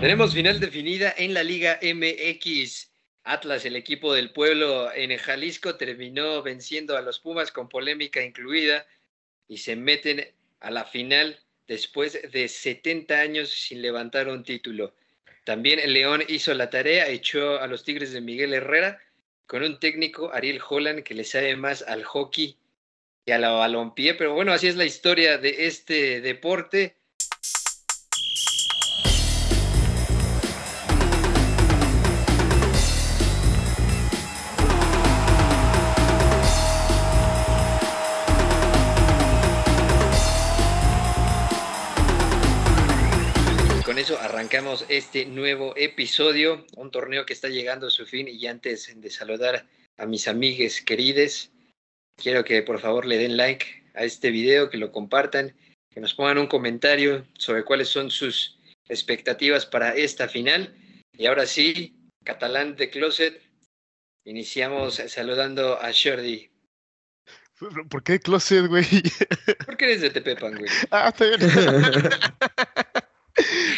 Tenemos final definida en la Liga MX. Atlas, el equipo del pueblo en Jalisco, terminó venciendo a los Pumas con polémica incluida y se meten a la final después de 70 años sin levantar un título. También León hizo la tarea, echó a los Tigres de Miguel Herrera con un técnico, Ariel Holland, que le sabe más al hockey que a la balompié. Pero bueno, así es la historia de este deporte. Arrancamos este nuevo episodio, un torneo que está llegando a su fin y antes de saludar a mis amigues querides, quiero que por favor le den like a este video, que lo compartan, que nos pongan un comentario sobre cuáles son sus expectativas para esta final. Y ahora sí, catalán de closet, iniciamos saludando a Shorty. ¿Por qué closet, güey? Porque eres de Tepepan, güey. Ah, está bien.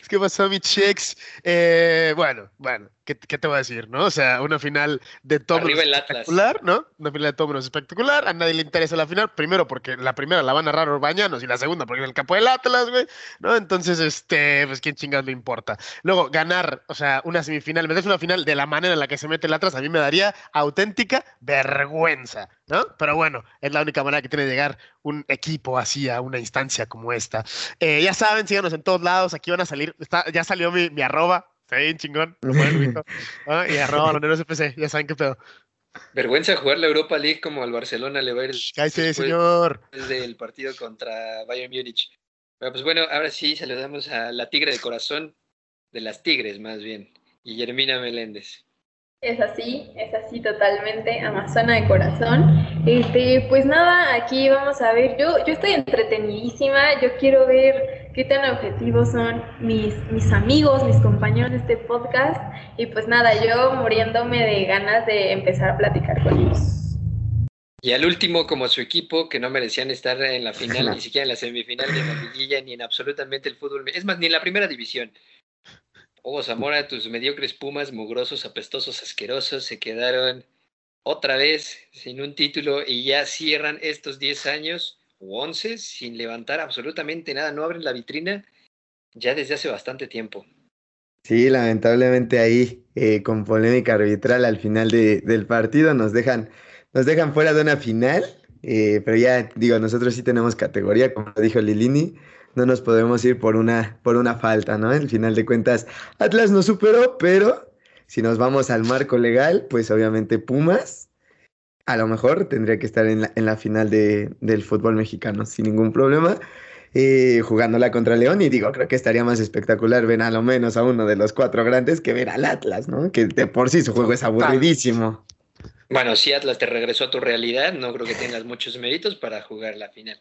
¿Qué pasó, mi checks? Eh, bueno, bueno, ¿qué, te voy a decir, no? O sea, una final de todo espectacular, ¿no? Una final de todo espectacular. A nadie le interesa la final, primero porque la primera la van a narrar Orbañanos y la segunda porque es el campo del Atlas, güey, ¿no? Entonces, este, pues quién chingados le importa. Luego, ganar, o sea, una semifinal, meterse una final de la manera en la que se mete el Atlas, a mí me daría auténtica vergüenza, ¿no? Pero bueno, es la única manera que tiene de llegar un equipo así a una instancia como esta. Eh, ya saben, síganos en todos lados, aquí van a salir, ya salió mi, mi arroba, está bien chingón, lo pueden ¿ah? Y arroba los FC, ya saben qué pedo. Vergüenza jugar la Europa League como al Barcelona le va a ir. Cállate, señor. Desde el partido contra Bayern Múnich. pues bueno, ahora sí saludamos a la tigre de corazón, de las tigres más bien, Guillermina Meléndez. Es así, es así totalmente, Amazona de corazón. Este, pues nada, aquí vamos a ver, yo, yo estoy entretenidísima, yo quiero ver qué tan objetivos son mis, mis amigos, mis compañeros de este podcast, y pues nada, yo muriéndome de ganas de empezar a platicar con ellos. Y al último, como su equipo, que no merecían estar en la final, ni siquiera en la semifinal de la liguilla, ni en absolutamente el fútbol, es más, ni en la primera división. Hugo Zamora, tus mediocres Pumas, mugrosos, apestosos, asquerosos, se quedaron otra vez sin un título y ya cierran estos 10 años o 11 sin levantar absolutamente nada, no abren la vitrina ya desde hace bastante tiempo. Sí, lamentablemente ahí, eh, con polémica arbitral al final del partido, nos dejan, nos dejan fuera de una final, eh, pero ya digo, nosotros sí tenemos categoría, como dijo Lilini, no nos podemos ir por una, por una falta, ¿no? En final de cuentas, Atlas no superó, pero si nos vamos al marco legal, pues obviamente Pumas a lo mejor tendría que estar en la, en la final de, del fútbol mexicano sin ningún problema. Eh, jugándola contra León y digo, creo que estaría más espectacular ver a lo menos a uno de los cuatro grandes que ver al Atlas, ¿no? Que de por sí su juego es aburridísimo. Bueno, si Atlas te regresó a tu realidad, no creo que tengas muchos méritos para jugar la final.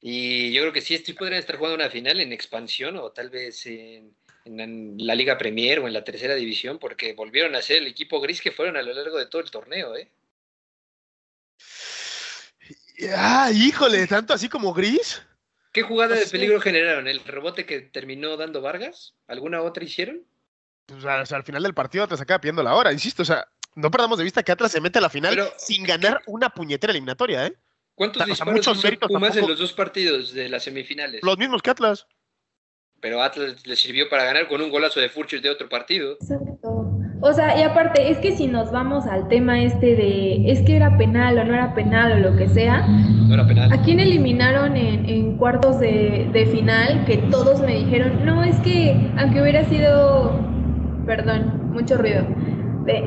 Y yo creo que sí, sí podrían estar jugando una final en expansión o tal vez en, la Liga Premier o en la tercera división, porque volvieron a ser el equipo gris que fueron a lo largo de todo el torneo, ¿eh? Ah, híjole, tanto así como gris. ¿Qué jugada de peligro generaron? ¿El rebote que terminó dando Vargas? ¿Alguna otra hicieron? Pues, o sea, al final del partido te acaba pidiendo la hora, insisto, o sea, no perdamos de vista que Atlas se mete a la final sin ganar una puñetera eliminatoria, ¿eh? ¿Cuántos disparos hizo Pumas en los dos partidos de las semifinales? Los mismos que Atlas. Pero Atlas le sirvió para ganar con un golazo de Furchis de otro partido. Exacto. O sea, y aparte, es que si nos vamos al tema este de es que era penal o no era penal o lo que sea, no era penal. ¿a quién eliminaron en, en cuartos de, de final que todos me dijeron, no, es que aunque hubiera sido, perdón, mucho ruido,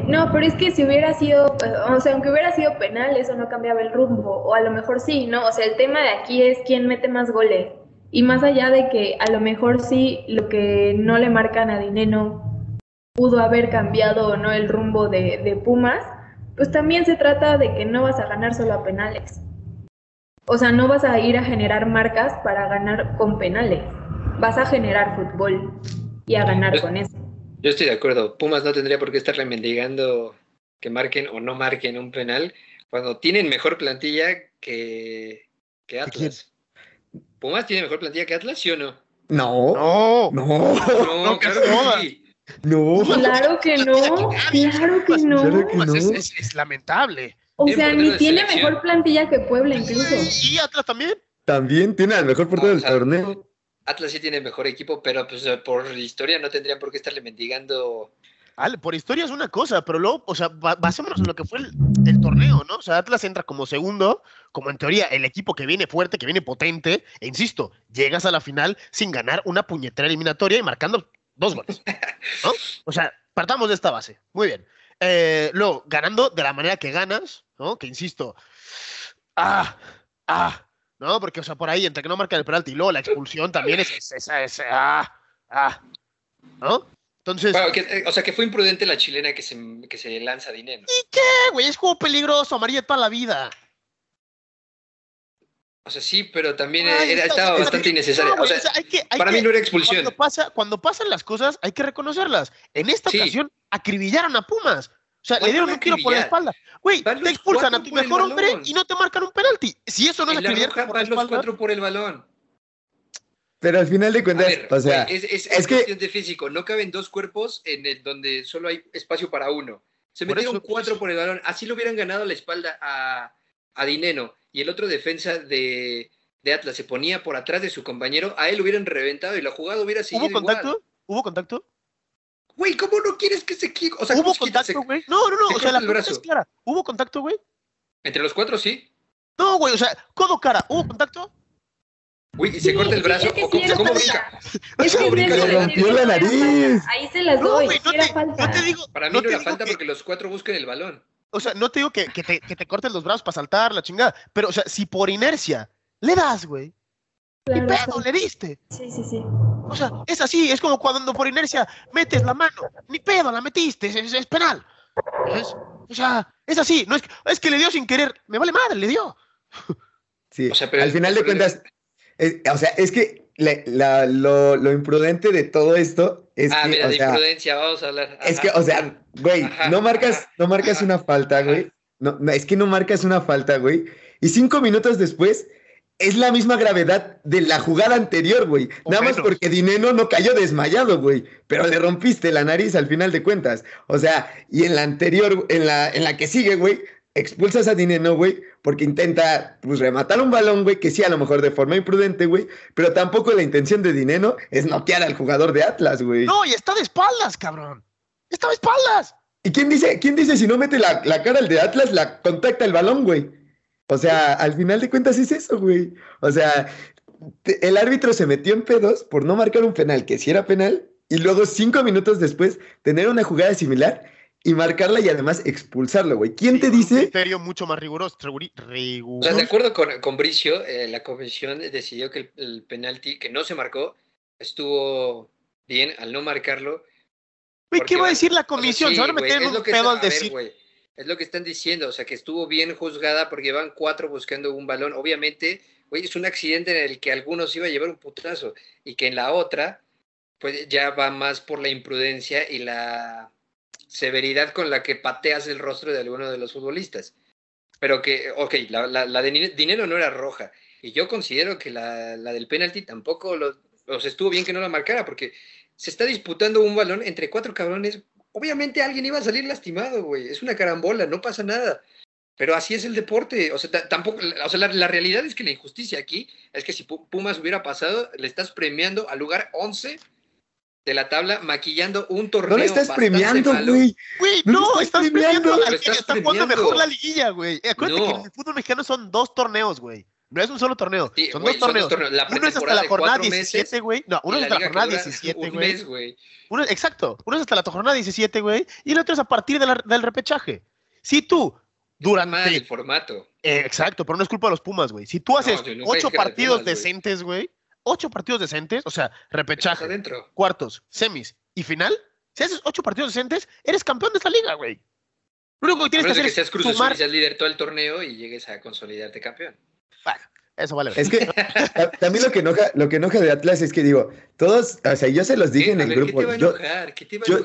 no, pero es que si hubiera sido, o sea, aunque hubiera sido penal, eso no cambiaba el rumbo, o a lo mejor sí, ¿no? O sea, el tema de aquí es quién mete más goles. Y más allá de que a lo mejor sí lo que no le marcan a Dineno pudo haber cambiado o no el rumbo de, de Pumas, pues también se trata de que no vas a ganar solo a penales. O sea, no vas a ir a generar marcas para ganar con penales. Vas a generar fútbol y a ganar con eso. Yo estoy de acuerdo. Pumas no tendría por qué estar mendigando que marquen o no marquen un penal cuando tienen mejor plantilla que, que Atlas. ¿Pumas tiene mejor plantilla que Atlas, sí o no? No. No. No. No, claro que sí. No. Claro que no, claro que no. Claro que no. Es, es- es lamentable. O sea, ni tiene selección. mejor plantilla que Puebla incluso. Y Atlas también. También tiene al mejor portero O del sea, torneo. Atlas sí tiene mejor equipo, pero pues por historia no tendrían por qué estarle mendigando. Por historia es una cosa, pero luego, o sea, ba- basémonos en lo que fue el, el torneo, ¿no? O sea, Atlas entra como segundo, como en teoría el equipo que viene fuerte, que viene potente, e insisto, llegas a la final sin ganar una puñetera eliminatoria y marcando dos goles, ¿no? O sea, partamos de esta base. Muy bien. Eh, luego, ganando de la manera que ganas, ¿no? Que insisto, ah, ah, ¿no? Porque, o sea, por ahí, entre que no marcan el penalti y luego la expulsión también es es- esa, esa, ah, ah, ¿no? Entonces, Bueno, que- eh, o sea, que fue imprudente la chilena que se, que se lanza dinero. ¿y qué, güey? Es juego peligroso, amarilla toda la vida. O sea, sí, pero también Ay, era, estaba está- bastante innecesario. No, O güey, sea, o sea, hay que- hay para que- mí no era expulsión. Cuando, pasa, cuando pasan las cosas, hay que reconocerlas. En esta Sí. ocasión, acribillaron a Pumas. O sea, le ¿Cuál dieron un tiro por la espalda. Güey, te expulsan a tu mejor hombre y no te marcan un penalti. Si eso no es roja por la van los cuatro por el balón. Pero al final de A cuentas, ver, o sea, es, es- es es que- cuestión de físico. No caben dos cuerpos en el donde solo hay espacio para uno. Se Por metieron eso- cuatro por el balón. Así lo hubieran ganado la espalda a, a Dineno. Y el otro defensa de, de Atlas se ponía por atrás de su compañero. A él lo hubieran reventado y la jugada hubiera seguido ¿hubo contacto? igual. ¿Hubo contacto? Güey, ¿cómo no quieres que se quiebre? O sea, ¿Hubo ¿cómo se contacto, Se- güey? No, no, no. se O sea, la pregunta es clara. ¿Hubo contacto, güey? Entre los cuatro, sí. No, güey. O sea, codo cara. ¿Hubo contacto? Güey, y se Sí, corta el brazo. que ¿O sí cómo, brinca? Es ¿Cómo que brinca la- rompió la sí nariz. Ahí se las No, doy, güey. sí No te, falta. no te digo. Para mí no no, te era digo falta que- porque los cuatro buscan el balón. O sea, no te digo que, que te, que te corten los brazos para saltar, la chingada. Pero, o sea, si por inercia le das, güey. Claro, pedo, sí. le diste. Sí, sí, sí. O sea, es así, es como cuando por inercia metes la mano. Ni pedo, la metiste, es, es- es penal. Es- o sea, es así. No es, que- es que le dio sin querer. Me vale madre, le dio. sí, O sea, pero- al final de cuentas, es- o sea, es que la- la- lo, lo imprudente de todo esto es ah, que, mira, o de sea, imprudencia, vamos a hablar. Es que, Ajá. o sea, güey, Ajá, no marcas, ajá, no marcas ajá, una falta, ajá. güey. No, no, es que no marcas una falta, güey. Y cinco minutos después es la misma gravedad de la jugada anterior, güey. Nada más porque Dineno no cayó desmayado, güey. Pero le rompiste la nariz al final de cuentas. O sea, y en la anterior, en la, en la que sigue, güey, expulsas a Dineno, güey, porque intenta, pues, rematar un balón, güey, que sí, a lo mejor de forma imprudente, güey. Pero tampoco la intención de Dineno es noquear al jugador de Atlas, güey. No, y está de espaldas, cabrón. Está de espaldas. ¿Y quién dice, quién dice si no mete la, la cara al de Atlas, la contacta el balón, güey? O sea, al final de cuentas es eso, güey. O sea, te- el árbitro se metió en pedos por no marcar un penal, que sí era penal, y luego cinco minutos después tener una jugada similar y marcarla y además expulsarlo, güey. ¿Quién te con un dice? criterio mucho más riguroso. riguri- O sea, riguroso. de acuerdo con, con Bricio, eh, la comisión decidió que el, el penalti que no se marcó estuvo bien al no marcarlo. Güey, ¿qué va a decir la o sea, comisión? sí, Se van a güey, meter en es un pedo al decir. Es lo que están diciendo, o sea, que estuvo bien juzgada porque van cuatro buscando un balón. Obviamente, güey, es un accidente en el que algunos iba a llevar un putazo y que en la otra, pues ya va más por la imprudencia y la severidad con la que pateas el rostro de alguno de los futbolistas. Pero que, ok, la, la, de Dinero no era roja. Y yo considero que la, la del penalti tampoco lo, estuvo bien que no la marcara, porque se está disputando un balón entre cuatro cabrones. Obviamente alguien iba a salir lastimado, güey. Es una carambola, no pasa nada. Pero así es el deporte. O sea, ta- tampoco, o sea, la, la realidad es que la injusticia aquí es que si Pu- Pumas hubiera pasado, le estás premiando al lugar 11 de la tabla, maquillando un torneo. No le estás premiando, güey. Güey, No estás estás premiando. al que estás está jugando mejor la liguilla, güey. Acuérdate que en el fútbol mexicano son dos torneos, güey. No es un solo torneo, Sí, son, güey, dos torneos. Uno es hasta la jornada cuatro meses 17, güey. No, uno es hasta la jornada dura 17, Un güey. Uno, exacto, uno es hasta la jornada 17, güey. Y el otro es a partir de la- del repechaje. Si tú, mal durante. el formato. eh, exacto, pero no es culpa de los Pumas, güey. Si tú haces ocho de partidos Pumas, decentes, güey. Ocho partidos decentes, o sea, repechaje, cuartos, semis y final. Si haces ocho partidos decentes, eres campeón de esta liga, güey. Lo único que tienes que hacer que seas es sumar seas líder todo el torneo y llegues a consolidarte campeón. Bueno, Eso vale. Es que también lo que enoja, lo que enoja de Atlas es que digo, todos, o sea, yo se los dije en el grupo. Yo,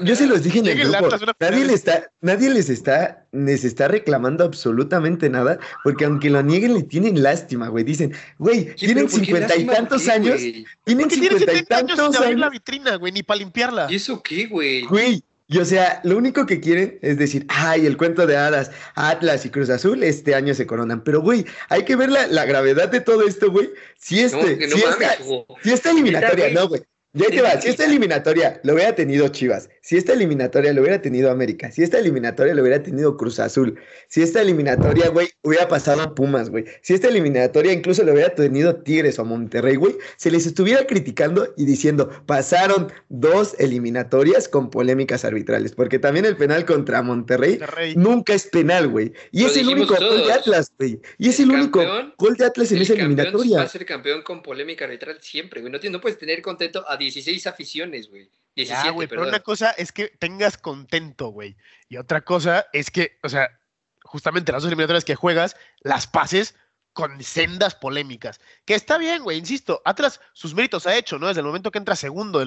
yo, se los dije en el grupo. Nadie, le está, nadie les está, les está reclamando absolutamente nada, porque aunque lo nieguen, le tienen lástima, güey. Dicen, güey, tienen cincuenta y tantos años. Tienen cincuenta y tantos años. abrir la vitrina, güey, ni para limpiarla. ¿Y eso qué, güey? Güey, y o sea, lo único que quieren es decir, ay, el cuento de hadas, Atlas y Cruz Azul este año se coronan. Pero, güey, hay que ver la, gravedad de todo esto, güey. Si este, si, esta, si esta eliminatoria, no, güey. Ya te va, si esta eliminatoria lo hubiera tenido Chivas, si esta eliminatoria lo hubiera tenido América, si esta eliminatoria lo hubiera tenido Cruz Azul, si esta eliminatoria, güey, hubiera pasado a Pumas, güey, si esta eliminatoria incluso lo hubiera tenido Tigres o Monterrey, güey, se les estuviera criticando y diciendo, pasaron dos eliminatorias con polémicas arbitrales, porque también el penal contra Monterrey, nunca es penal, güey, y es el único gol de Atlas, güey, y es el, único gol de Atlas en esa eliminatoria. Va a ser campeón con polémica arbitral siempre, güey, no, no puedes tener contento a 16 aficiones, güey. 17, güey, pero una cosa es que tengas contento, güey. Y otra cosa es que, o sea, justamente las dos eliminatorias que juegas, las pases con sendas polémicas. Que está bien, güey, insisto, Atlas sus méritos ha hecho, ¿no? Desde el momento que entra segundo de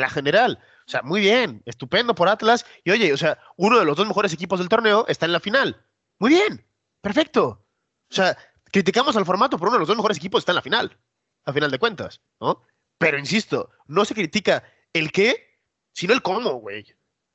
la, general. O sea, muy bien, estupendo por Atlas. Y oye, o sea, uno de los dos mejores equipos del torneo está en la final. Muy bien, perfecto. O sea, criticamos al formato, pero uno de los dos mejores equipos está en la final, a final de cuentas, ¿no? Pero insisto, no se critica el qué, sino el cómo, güey.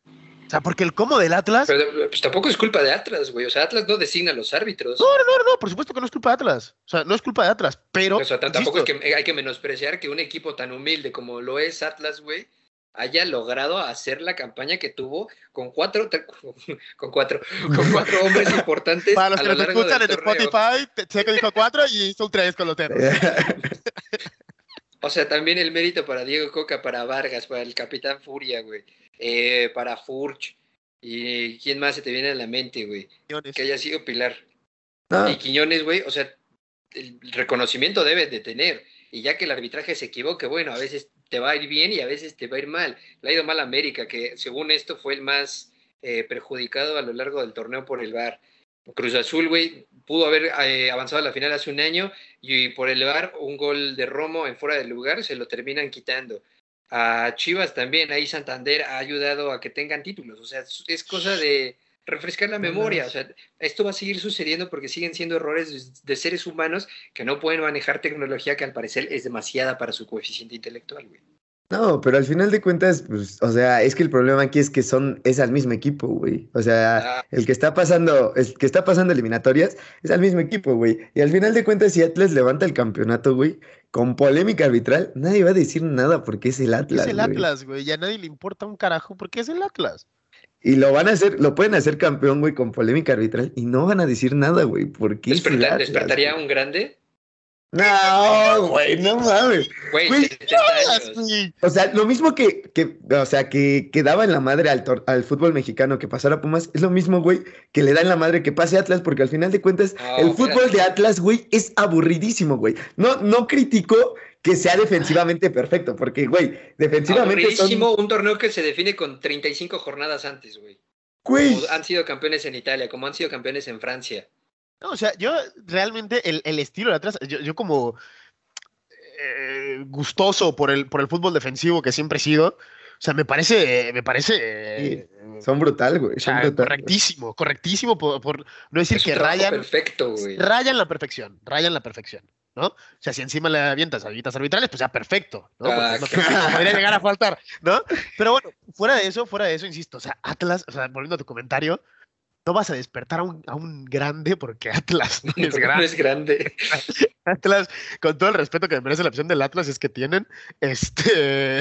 O sea, porque el cómo del Atlas. Pero pues tampoco es culpa de Atlas, güey. O sea, Atlas no designa a los árbitros. No, no, no, no, por supuesto que no es culpa de Atlas. O sea, no es culpa de Atlas, pero. O sea, tampoco es que hay que menospreciar que un equipo tan humilde como lo es Atlas, güey, haya logrado hacer la campaña que tuvo con cuatro, con cuatro, con cuatro hombres importantes. Para los que nos escuchan en Spotify, Checo dijo cuatro y son tres con los temas. O sea, también el mérito para Diego Coca, para Vargas, para el Capitán Furia, güey. Eh, para Furch. ¿Y quién más se te viene a la mente, güey? Que haya sido Pilar. Ah. Y Quiñones, güey, o sea, el reconocimiento debe de tener. Y ya que el arbitraje se equivoque, bueno, a veces te va a ir bien y a veces te va a ir mal. Le ha ido mal a América, que según esto fue el más eh, perjudicado a lo largo del torneo por el VAR. Cruz Azul, güey, pudo haber eh, avanzado a la final hace un año y por elevar un gol de Romo en fuera del lugar se lo terminan quitando. A Chivas también, ahí Santander ha ayudado a que tengan títulos, o sea, es cosa de refrescar la memoria, o sea, esto va a seguir sucediendo porque siguen siendo errores de seres humanos que no pueden manejar tecnología que al parecer es demasiada para su coeficiente intelectual, güey. No, pero al final de cuentas, pues, o sea, es que el problema aquí es que son, es al mismo equipo, güey. O sea, ah. el que está pasando, el que está pasando eliminatorias es al mismo equipo, güey. Y al final de cuentas, si Atlas levanta el campeonato, güey, con polémica arbitral, nadie va a decir nada porque es el Atlas. Es el Atlas, güey. Ya a nadie le importa un carajo porque es el Atlas. Y lo van a hacer, lo pueden hacer campeón, güey, con polémica arbitral y no van a decir nada, güey, porque ¿Despertaría un grande? No, güey, no mames. Güey, O sea, lo mismo que, que, o sea, que, que daba en la madre al, al fútbol mexicano que pasara Pumas, es lo mismo, güey, que le da en la madre que pase Atlas, porque al final de cuentas, el fútbol de Atlas, güey, es aburridísimo, güey. No, no critico que sea defensivamente perfecto, porque, güey, defensivamente. Aburridísimo un torneo que se define con 35 jornadas antes, güey. Güey. han sido campeones en Italia, como han sido campeones en Francia. No, o sea, yo realmente el, el estilo de atrás, yo, yo como eh, gustoso por el, por el fútbol defensivo que siempre he sido, o sea, me parece, me parece. son brutal, güey. correctísimo, correctísimo por, no decir que rayan. Perfecto, güey. Rayan la perfección, rayan la perfección. ¿no? O sea, si encima le avientas habitas arbitrales, pues ya perfecto, ¿no? Ah, no podría llegar a faltar, ¿no? Pero bueno, fuera de eso, fuera de eso, insisto, o sea, Atlas, o sea, volviendo a tu comentario, no vas a despertar a un, a un grande porque Atlas no es grande. es grande. Atlas, con todo el respeto que merece la opción del Atlas, es que tienen, este,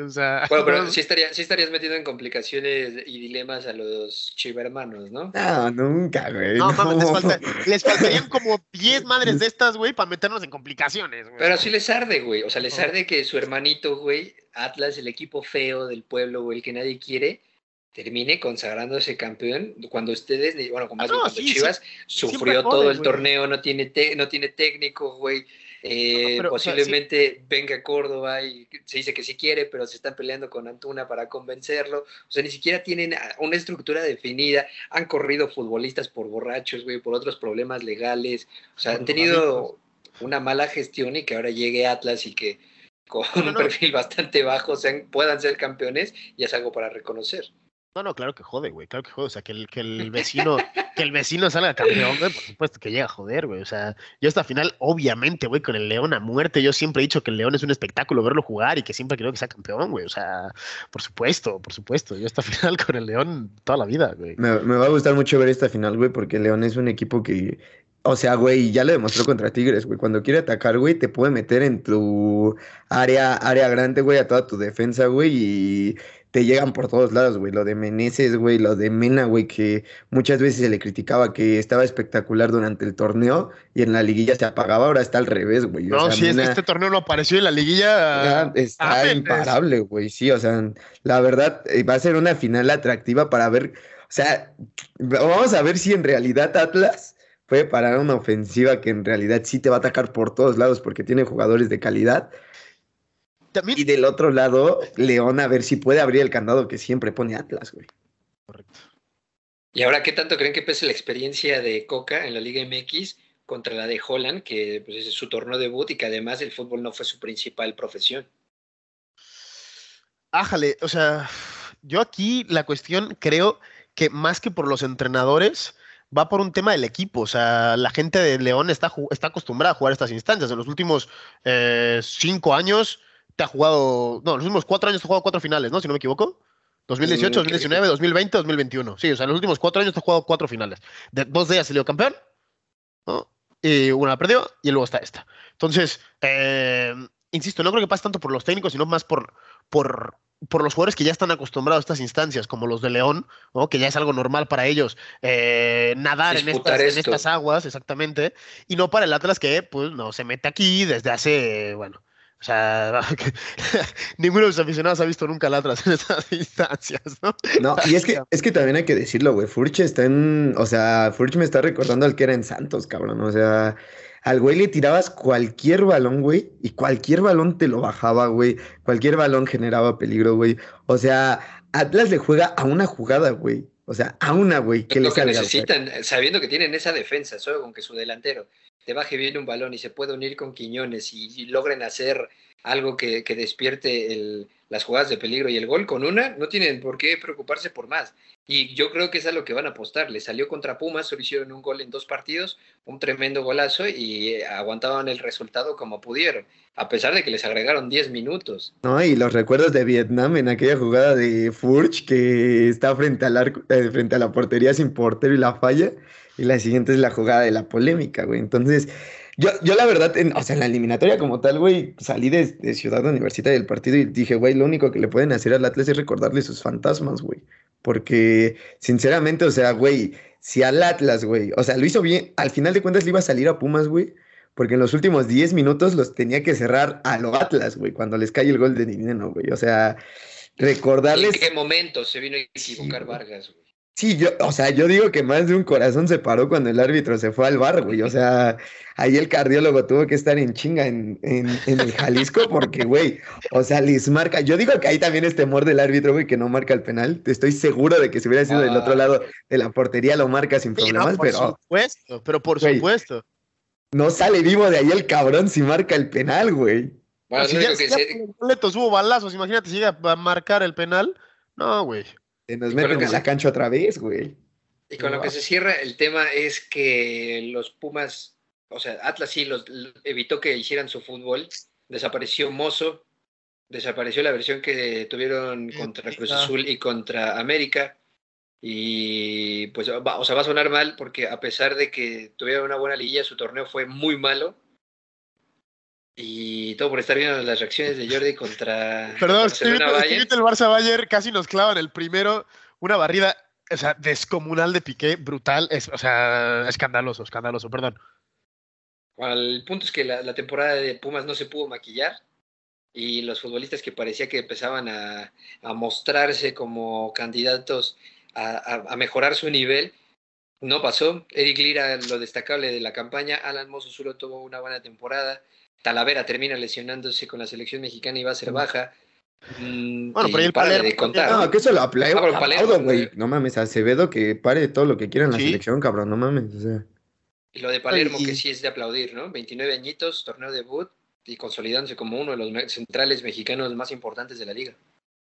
o sea... Bueno, pero sí, estaría, sí estarías metiendo en complicaciones y dilemas a los chivermanos, ¿no? No, nunca, güey. No, les, les, faltarían como 10 madres de estas, güey, para meternos en complicaciones, güey. Pero sí les arde, güey, o sea, les arde que su hermanito, güey, Atlas, el equipo feo del pueblo, güey, el que nadie quiere termine consagrándose campeón cuando ustedes, bueno, como ah, Chivas sufrió todo el torneo, no tiene, no tiene técnico, güey. Eh, posiblemente venga a Córdoba y se dice que sí quiere, pero se están peleando con Antuna para convencerlo. O sea, ni siquiera tienen una estructura definida. Han corrido futbolistas por borrachos, güey, por otros problemas legales. O sea, han tenido una mala gestión y que ahora llegue Atlas y que con un perfil bastante bajo sean, puedan ser campeones, ya es algo para reconocer. No, no, claro que jode, güey, claro que jode. O sea, que el, que el vecino, que el vecino salga campeón, güey, por supuesto que llega a joder, güey. O sea, yo esta final, obviamente, güey, con el León a muerte, yo siempre he dicho que el León es un espectáculo verlo jugar y que siempre quiero que sea campeón, güey. O sea, por supuesto, por supuesto. Yo esta final con el León toda la vida, güey. Me, me va a gustar mucho ver esta final, güey, porque el León es un equipo que o sea, güey, ya lo demostró contra Tigres, güey. Cuando quiere atacar, güey, te puede meter en tu área, área grande, güey, a toda tu defensa, güey, y te llegan por todos lados, güey. Lo de Meneses, güey, lo de Mena, güey, que muchas veces se le criticaba que estaba espectacular durante el torneo y en la liguilla se apagaba, ahora está al revés, güey. No, si este torneo no apareció en la liguilla. Está imparable, güey, sí, o sea, la verdad eh, va a ser una final atractiva para ver, o sea, vamos a ver si en realidad Atlas puede parar una ofensiva que en realidad sí te va a atacar por todos lados porque tiene jugadores de calidad y del otro lado, León a ver si puede abrir el candado que siempre pone Atlas, güey. Correcto. ¿Y ahora qué tanto creen que pese la experiencia de Coca en la Liga MX contra la de Holland, que pues, es su torneo debut y que además el fútbol no fue su principal profesión? Ájale, o sea, yo aquí la cuestión creo que más que por los entrenadores, va por un tema del equipo. O sea, la gente de León está, está acostumbrada a jugar estas instancias. En los últimos eh, cinco años, te ha jugado, no, los últimos cuatro años te ha jugado cuatro finales, ¿no? Si no me equivoco. 2018, 2019, 2020, 2021. Sí, o sea, en los últimos cuatro años te ha jugado cuatro finales. De, dos de ellas salió campeón, ¿no? Y una la perdió, y luego está esta. Entonces, eh, insisto, no creo que pase tanto por los técnicos, sino más por, por, por los jugadores que ya están acostumbrados a estas instancias, como los de León, ¿no? que ya es algo normal para ellos eh, nadar en estas, en estas, aguas, exactamente, y no para el Atlas que pues no se mete aquí desde hace, bueno, o sea, ninguno de los aficionados ha visto nunca Latras en estas instancias, ¿no? No, y es que, es que también hay que decirlo, güey. Furch está en. O sea, Furch me está recordando al que era en Santos, cabrón. O sea, al güey le tirabas cualquier balón, güey, y cualquier balón te lo bajaba, güey. Cualquier balón generaba peligro, güey. O sea, Atlas le juega a una jugada, güey. O sea, a una, güey. Que lo que necesitan, sabiendo que tienen esa defensa, solo con que su delantero te baje bien un balón y se puede unir con Quiñones y, logren hacer algo que, despierte las jugadas de peligro y el gol con una, no tienen por qué preocuparse por más. Y yo creo que es a lo que van a apostar. Le salió contra Pumas, solo hicieron un gol en dos partidos, un tremendo golazo y aguantaban el resultado como pudieron, a pesar de que les agregaron 10 minutos. No, y los recuerdos de Vietnam en aquella jugada de Furch que está frente, al eh, frente a la portería sin portero y la falla y la siguiente es la jugada de la polémica, güey. Entonces, yo, yo la verdad, o sea, en la eliminatoria como tal, güey, salí de, Ciudad Universitaria del partido y dije, güey, lo único que le pueden hacer al Atlas es recordarle sus fantasmas, güey. Porque, sinceramente, o sea, güey, si al Atlas, güey, o sea, lo hizo bien, al final de cuentas le iba a salir a Pumas, güey. Porque en los últimos 10 minutos los tenía que cerrar a lo Atlas, güey, cuando les cae el gol de Dineno, güey. O sea, recordarles. ¿En qué momento se vino a equivocar Vargas, güey? Sí, yo, o sea, yo digo que más de un corazón se paró cuando el árbitro se fue al bar, güey. O sea, ahí el cardiólogo tuvo que estar en chinga en, en, el Jalisco porque, güey, o sea, les marca. Yo digo que ahí también es temor del árbitro, güey, que no marca el penal. Estoy seguro de que si hubiera sido del otro ah. lado de la portería lo marca sin problemas, por pero. supuesto, pero por supuesto. No sale vivo de ahí el cabrón si marca el penal, güey. Bueno, si ya, que se... hubo balazos, imagínate si llega a marcar el penal. No, güey. Se nos meten en la cancha otra vez, güey. Y con lo que se cierra el tema es que los Pumas, o sea, Atlas sí los, evitó que hicieran su fútbol. Desapareció Mozo, desapareció la versión que tuvieron contra Cruz Azul y contra América. Y pues, va, o sea, va a sonar mal porque a pesar de que tuvieron una buena liguilla, su torneo fue muy malo. Y todo por estar viendo las reacciones de Jordi contra. Perdón, estoy viendo, el Barça Bayern, casi nos clavan el primero. Una barrida, o sea, descomunal de Piqué, brutal, es, o sea, escandaloso, escandaloso, perdón. el punto es que la, temporada de Pumas no se pudo maquillar y los futbolistas que parecía que empezaban a, mostrarse como candidatos a, mejorar su nivel, no pasó. Eric Lira, lo destacable de la campaña, Alan Mosso solo tuvo una buena temporada. Talavera termina lesionándose con la selección mexicana y va a ser baja. Mm, bueno, pero el para de contar. No, que eso lo aplaudo, ah, güey. No mames, Acevedo que pare todo lo que quiera en la selección, cabrón, no mames. O sea. Y lo de Palermo, que sí es de aplaudir, ¿no? 29 añitos, torneo debut y consolidándose como uno de los centrales mexicanos más importantes de la liga.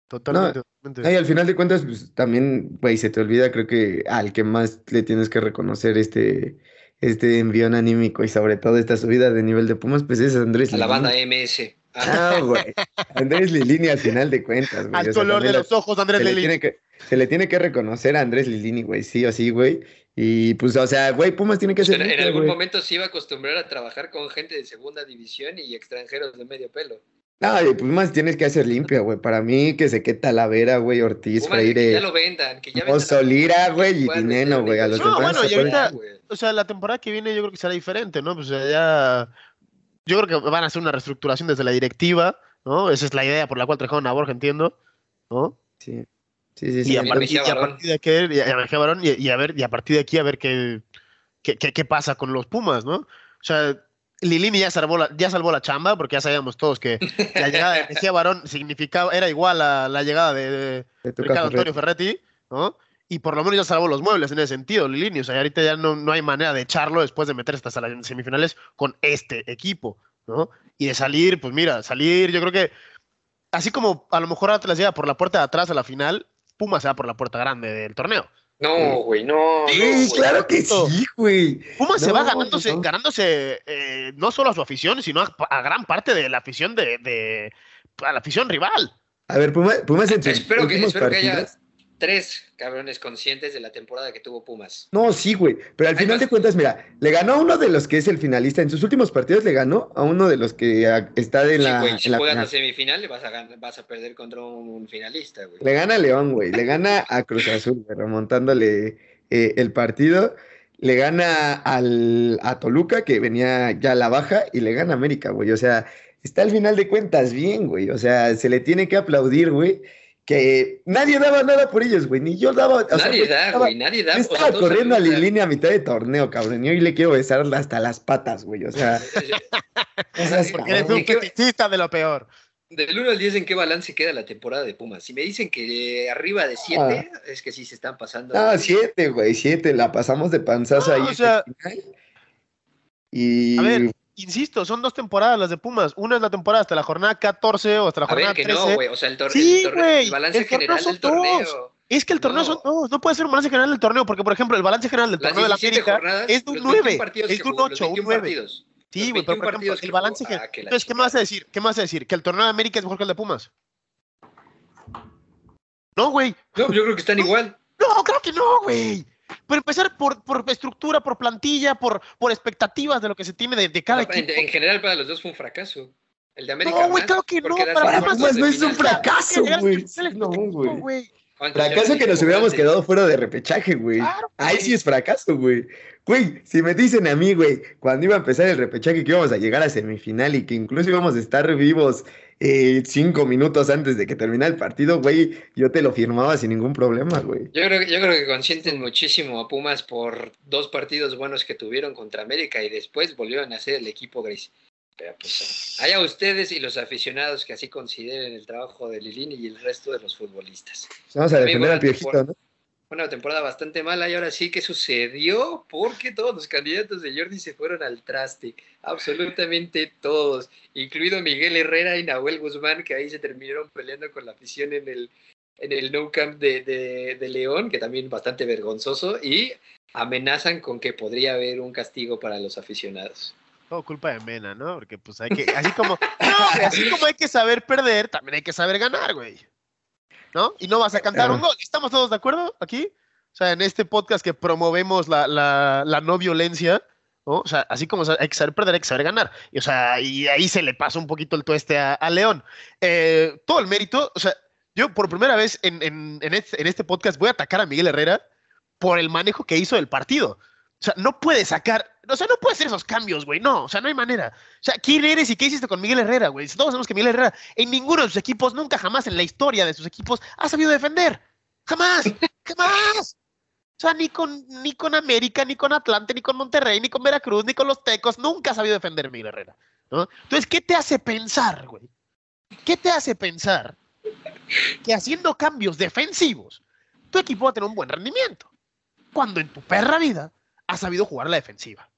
Totalmente. y al final de cuentas, pues también, güey, se te olvida, creo que al que más le tienes que reconocer este, este envión anímico y sobre todo esta subida de nivel de Pumas, pues es Andrés. A la banda MS. Ah, güey. Andrés Lilini al final de cuentas, güey. Al color de los ojos, Andrés Lilini. se le tiene que reconocer a Andrés Lilini, güey, sí o sí, güey. Y pues, o sea, güey, Pumas tiene que ser. en, algún momento se iba a acostumbrar a trabajar con gente de segunda división y extranjeros de medio pelo. No, y Pumas tienes que hacer limpia, güey. Para mí, que se quede Talavera, güey, Ortiz, Freire. Que ya lo vendan, que ya vendan. Solira, güey, y Dineno, güey. No, bueno, y ahorita, o sea, la temporada que viene yo creo que será diferente, ¿no? Pues ya. Yo creo que van a hacer una reestructuración desde la directiva, ¿no? Esa es la idea por la cual trajeron a Borja, entiendo, ¿no? Sí. Sí, sí, Y, a, partir, de aquí, y, a ver, y a partir de aquí a ver qué, qué, qué, pasa con los Pumas, ¿no? O sea, Lilini ya salvó, la, ya salvó la chamba, porque ya sabíamos todos que la llegada de Mejía Barón significaba, era igual a la llegada de, Ricardo Antonio Ferretti, ¿no? Y por lo menos ya salvó los muebles en ese sentido, Lilini. O sea, ahorita ya no, no hay manera de echarlo después de meterse hasta las semifinales con este equipo, ¿no? Y de salir, pues mira, salir, yo creo que así como a lo mejor Atlas llega por la puerta de atrás a la final, Puma se va por la puerta grande del torneo. No, güey, no. Sí, claro que sí, güey. Puma se va ganándose, ganándose eh, no solo a su afición, sino a, gran parte de la afición de, a la afición rival. A ver, Puma, Puma se espero que, espero que haya tres cabrones conscientes de la temporada que tuvo Pumas. No, sí, güey. Pero al final de cuentas, mira, le ganó a uno de los que es el finalista. En sus últimos partidos le ganó a uno de los que está en la. Güey, si juegas semifinal, vas a, vas a perder contra un finalista, güey. Le gana a León, güey. Le gana a Cruz Azul, remontándole eh, el partido. Le gana al, a Toluca, que venía ya a la baja, y le gana a América, güey. O sea, está al final de cuentas bien, güey. O sea, se le tiene que aplaudir, güey que nadie daba nada por ellos, güey, ni yo daba. nadie da, güey, nadie da. estaba corriendo a la línea a mitad de torneo, cabrón, y hoy le quiero besar hasta las patas, güey, o sea. Porque eres un fetichista de lo peor. Del 1 al 10, ¿en qué balance queda la temporada de Pumas? Si me dicen que arriba de 7, ah. es que sí se están pasando. Ah, 7, güey, 7, la pasamos de panzazo ahí. O sea, y... A ver, insisto, son dos temporadas las de Pumas. Una es la temporada hasta la jornada 14 o hasta la jornada a ver, que No, güey. O sea, el, sí, el, el, balance general del torneo. Es que el torneo no. son no puede ser un balance general del torneo, porque por ejemplo, el balance general del torneo de la América es de un 9, es de un 8, un 9. Sí, güey, pero por ejemplo, el balance general. Ah, Entonces, ¿qué me vas a decir? ¿Qué me vas a decir? ¿Que el torneo de América es mejor que el de Pumas? No, güey. No, yo creo que están igual. No, creo que no, güey. Por empezar por, por estructura, por plantilla, por, por expectativas de lo que se tiene de, de cada equipo. En, general, para los dos fue un fracaso. El de América. No, güey, claro que no. Para Pumas no es un fracaso, güey. No, güey. Fracaso que nos hubiéramos quedado fuera de repechaje, güey. Ahí sí es fracaso, güey. Güey, si me dicen a mí, güey, cuando iba a empezar el repechaje que íbamos a llegar a semifinal y que incluso íbamos a estar vivos eh, cinco minutos antes de que terminara el partido, güey, yo te lo firmaba sin ningún problema, güey. Yo creo, yo creo que consienten muchísimo a Pumas por dos partidos buenos que tuvieron contra América y después volvieron a ser el equipo gris. Pues, allá ustedes y los aficionados que así consideren el trabajo de Lilini y el resto de los futbolistas. Vamos a defender al piojito, ¿no? una temporada bastante mala y ahora sí que sucedió porque todos los candidatos de Jordi se fueron al traste, absolutamente todos, incluido Miguel Herrera y Nahuel Guzmán, que ahí se terminaron peleando con la afición en el, en el No Camp de, de, León, que también bastante vergonzoso, y amenazan con que podría haber un castigo para los aficionados. Todo culpa de Mena, ¿no? Porque pues hay que, así como, así como hay que saber perder, también hay que saber ganar, güey. ¿no? Y no vas a cantar un gol. ¿Estamos todos de acuerdo aquí? O sea, en este podcast que promovemos la, la, no violencia, ¿no? O sea, así como hay que saber perder, hay que saber ganar. Y, o sea, y ahí se le pasa un poquito el tueste a, León. Eh, todo el mérito, o sea, yo por primera vez en, en, en, este, en este podcast voy a atacar a Miguel Herrera por el manejo que hizo del partido. O sea, no puede sacar, o sea, no puede hacer esos cambios, güey. No, o sea, no hay manera. O sea, ¿quién eres y qué hiciste con Miguel Herrera, güey? Todos sabemos que Miguel Herrera en ninguno de sus equipos, nunca jamás en la historia de sus equipos, ha sabido defender. Jamás, jamás. O sea, ni con, ni con América, ni con Atlante, ni con Monterrey, ni con Veracruz, ni con los Tecos, nunca ha sabido defender Miguel Herrera. ¿no? Entonces, ¿qué te hace pensar, güey? ¿Qué te hace pensar que haciendo cambios defensivos, tu equipo va a tener un buen rendimiento? Cuando en tu perra vida ha sabido jugar la defensiva.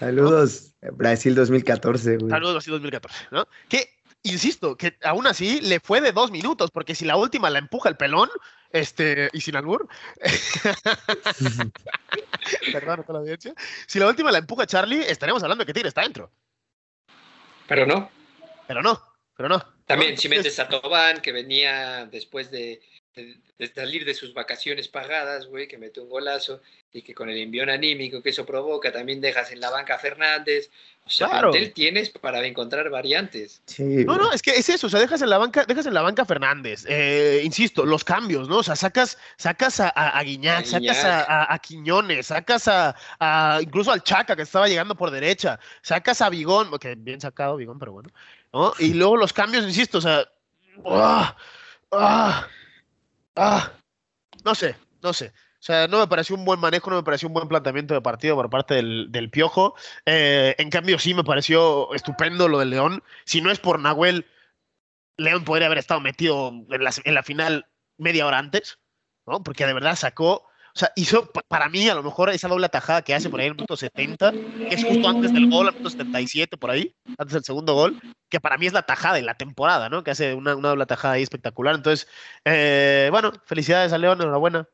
Saludos, Brasil 2014, güey. Saludos, Brasil 2014, ¿no? Que, insisto, que aún así le fue de dos minutos, porque si la última la empuja el pelón, este, y sin albur, perdón con la audiencia, si la última la empuja Charlie, estaremos hablando de que Tigre está dentro. Pero no. Pero no, pero no. También si metes a Tobán, que venía después de, de, salir de sus vacaciones pagadas, güey, que mete un golazo y que con el envión anímico que eso provoca, también dejas en la banca a Fernández. O sea, claro. tienes para encontrar variantes. no, no, es que es eso, o sea, dejas en la banca, dejas en la banca a Fernández. Eh, insisto, los cambios, ¿no? O sea, sacas, sacas a, a, Guiñac, sacas a, a, Quiñones, sacas a, incluso al Chaca que estaba llegando por derecha, sacas a Bigón, que bien sacado Bigón, pero bueno, ¿no? Y luego los cambios, insisto, o sea. ¡ah! ¡ah! Ah, no sé, no sé. O sea, no me pareció un buen manejo, no me pareció un buen planteamiento de partido por parte del, Piojo. Eh, en cambio, sí me pareció estupendo lo del León. Si no es por Nahuel, León podría haber estado metido en la, en la final media hora antes, ¿no? Porque de verdad sacó sea, hizo para mí a lo mejor esa doble atajada que hace por ahí en el minuto 70, que es justo antes del gol, al minuto 77 por ahí, antes del segundo gol, que para mí es la tajada de la temporada, ¿no? Que hace una, doble atajada ahí espectacular. Entonces, eh, bueno, felicidades a León, enhorabuena.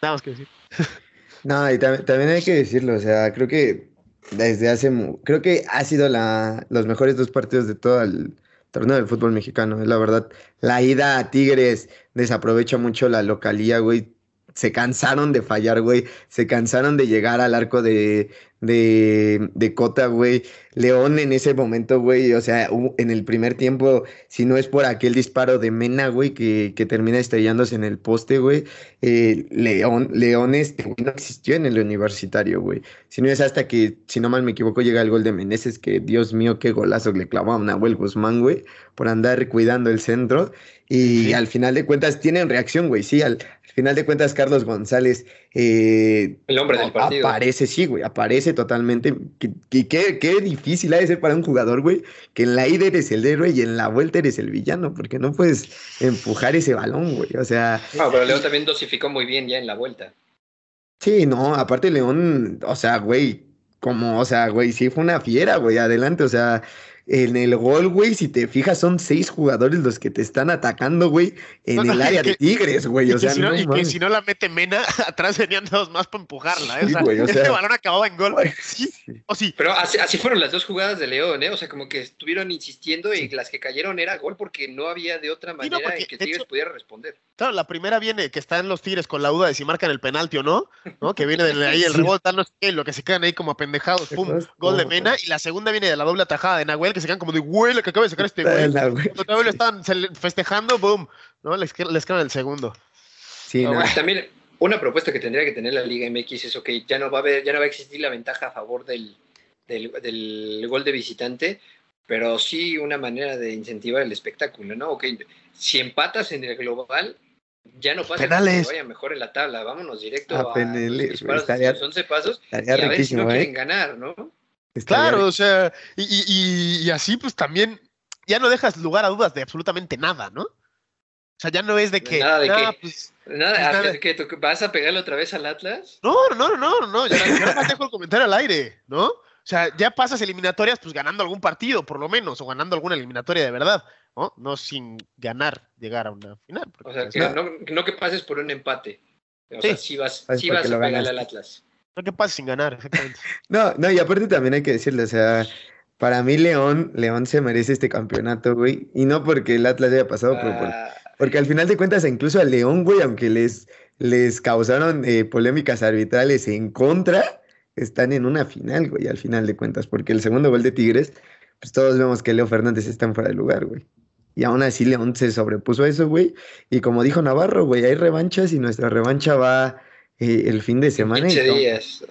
Nada más que decir. No, y también, hay que decirlo, o sea, creo que desde hace, creo que ha sido la, los mejores dos partidos de todo el torneo del fútbol mexicano, es la verdad. La ida a Tigres desaprovecha mucho la localía, güey se cansaron de fallar, güey. Se cansaron de llegar al arco de, de, de Cota, güey. León en ese momento, güey, o sea, en el primer tiempo, si no es por aquel disparo de Mena, güey, que, que termina estrellándose en el poste, güey, eh, León, León este, no existió en el universitario, güey. Si no es hasta que, si no mal me equivoco, llega el gol de Meneses, que Dios mío, qué golazo le clavó a Nahuel Guzmán, güey, por andar cuidando el centro. Y al final de cuentas tienen reacción, güey. Sí, al, final de cuentas, Carlos González. Eh, el hombre del partido. Aparece, sí, güey. Aparece totalmente. Y qué, qué difícil ha de ser para un jugador, güey, que en la ida eres el héroe y en la vuelta eres el villano, porque no puedes empujar ese balón, güey. O sea. No, pero León también dosificó muy bien ya en la vuelta. Sí, no, aparte León, o sea, güey, como, o sea, güey, sí fue una fiera, güey, adelante, o sea, en el gol, güey, si te fijas, son seis jugadores los que te están atacando, güey, en el área de Tigres, güey. O sea, si no, y que si no la mete Mena, atrás venían dos más para empujarla. ¿eh? o sea, balón acababa en gol. Sí, o sí. Pero así, así, fueron las dos jugadas de León, ¿eh? O sea, como que estuvieron insistiendo y las que cayeron era gol porque no había de otra manera en que Tigres pudiera responder. Claro, la primera viene que están los Tigres con la duda de si marcan el penalti o no, ¿no? Que viene de ahí el rebote, no sé qué, lo que se quedan ahí como apendejados, pum, gol de Mena. Y la segunda viene de la doble atajada de Nahuel, que se quedan como de, güey, lo que acaba de sacar este güey. Cuando lo están festejando, boom, ¿no? Les, les quedan el segundo. Sí, También una propuesta que tendría que tener la Liga MX es, ok, ya no va a, haber, ya no va a existir la ventaja a favor del, del, del gol de visitante, pero sí una manera de incentivar el espectáculo, ¿no? Ok, si empatas en el global, ya no pasa que vaya mejor en la tabla, vámonos directo a, a los 11 pasos y a ver si no quieren ¿eh? ganar, ¿no? Claro, o sea, y, así pues también ya no dejas lugar a dudas de absolutamente nada, ¿no? O sea, ya no es de que. Nada de que. Pues, nada, pues que tú vas a pegarle otra vez al Atlas. No, no, no, no, no. Ya, ya no dejo el comentario al aire, ¿no? O sea, ya pasas eliminatorias pues ganando algún partido, por lo menos, o ganando alguna eliminatoria de verdad, ¿no? No sin ganar, llegar a una final. O sea, que no, no, que pases por un empate. O sea, si vas, si vas a pegarle al Atlas. No que pases sin ganar, exactamente. no, no, y aparte también hay que decirle, o sea, para mí León, León se merece este campeonato, güey. Y no porque el Atlas haya pasado, por, ah. porque al final de cuentas, incluso a León, güey, aunque les, les causaron eh, polémicas arbitrales en contra, están en una final, güey, al final de cuentas, porque el segundo gol de Tigres, pues todos vemos que Leo Fernández está en fuera de lugar, güey. Y aún así León se sobrepuso a eso, güey. Y como dijo Navarro, güey, hay revanchas y nuestra revancha va eh, el fin de semana. 15 días.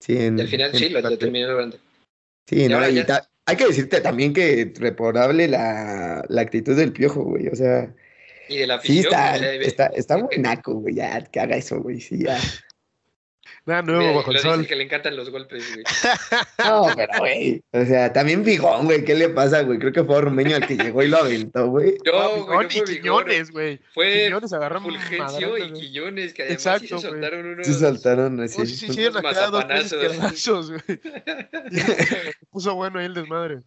Sí, en, y al final sí, lo terminó logrando. Sí, no, hay que decirte también que reporable la, la actitud del piojo, güey. O sea. Y de la afición. Sí, está, está, está muy naco, güey, ya, que haga eso, güey, sí, ya. Nada nuevo bajo el sol. que le encantan los golpes, güey. No, pero, güey. O sea, también Bigón, güey. ¿Qué le pasa, güey? Creo que fue Ormeño el que llegó y lo aventó, güey. No, güey, no fue Quiñones, güey. Fue Quiñones agarró Fulgencio y Quiñones, que además Exacto, sí se soltaron unos... Sí saltaron, así. Oh, sí, sí, sí, dos güey. Puso bueno ahí el desmadre.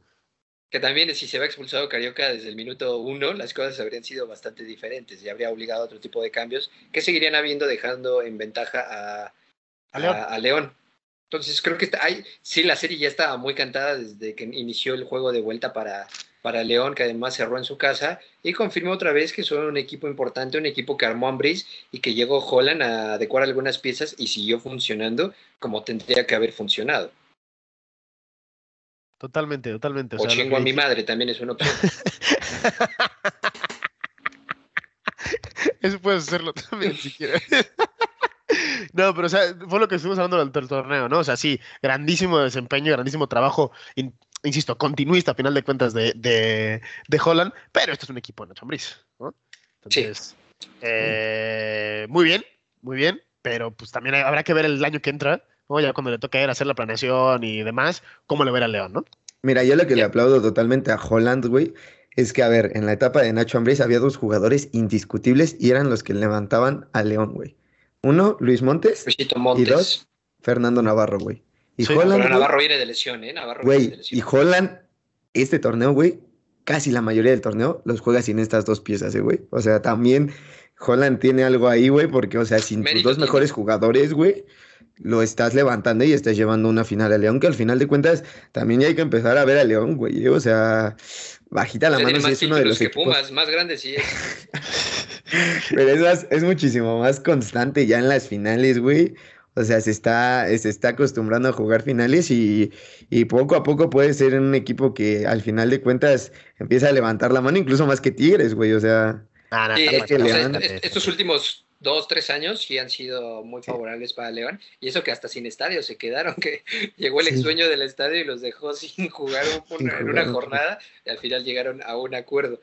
Que también si se va expulsado Carioca desde el minuto uno, las cosas habrían sido bastante diferentes y habría obligado a otro tipo de cambios que seguirían habiendo dejando en ventaja a, a, León. Entonces creo que está, hay, sí, la serie ya estaba muy cantada desde que inició el juego de vuelta para, para León, que además cerró en su casa, y confirmó otra vez que son un equipo importante, un equipo que armó Ambris y que llegó Holland a adecuar algunas piezas y siguió funcionando como tendría que haber funcionado. Totalmente, totalmente. O, chingo a mi madre también es una opción. Eso puedes hacerlo también si quieres. No, pero o sea, fue lo que estuvimos hablando durante el torneo, ¿no? O sea, sí, grandísimo desempeño, grandísimo trabajo, insisto, continuista a final de cuentas de, de, de Holland, pero esto es un equipo de Nacho ¿no? Entonces, eh, muy bien, muy bien, pero pues también habrá que ver el año que entra, ya cuando le toque ir a hacer la planeación y demás, cómo le verá León, ¿no? Mira, yo lo que le aplaudo totalmente a Holland, güey, es que, a ver, en la etapa de Nacho Ambriz había dos jugadores indiscutibles y eran los que levantaban a León, güey. Uno, Luis Montes. Y dos, Fernando Navarro, güey. Y Holland. Navarro viene de lesión, ¿eh? Navarro güey, Y Holland, este torneo, güey, casi la mayoría del torneo los juega sin estas dos piezas, ¿eh, güey? O sea, también Holland tiene algo ahí, güey, porque, o sea, sin tus dos mejores jugadores, güey, lo estás levantando y estás llevando una final a León, que al final de cuentas también ya hay que empezar a ver a León, güey. O sea, bajita la mano si es uno de los que Pumas, más grande sí es. Pero es, es muchísimo más constante ya en las finales, güey. O sea, se está, se está acostumbrando a jugar finales y, y, poco a poco puede ser un equipo que al final de cuentas empieza a levantar la mano, incluso más que Tigres, güey. O sea, estos últimos dos, tres años sí han sido muy favorables para León. Y eso que hasta sin estadio se quedaron, que llegó el exdueño del estadio y los dejó sin jugar en una jornada y al final llegaron a un acuerdo.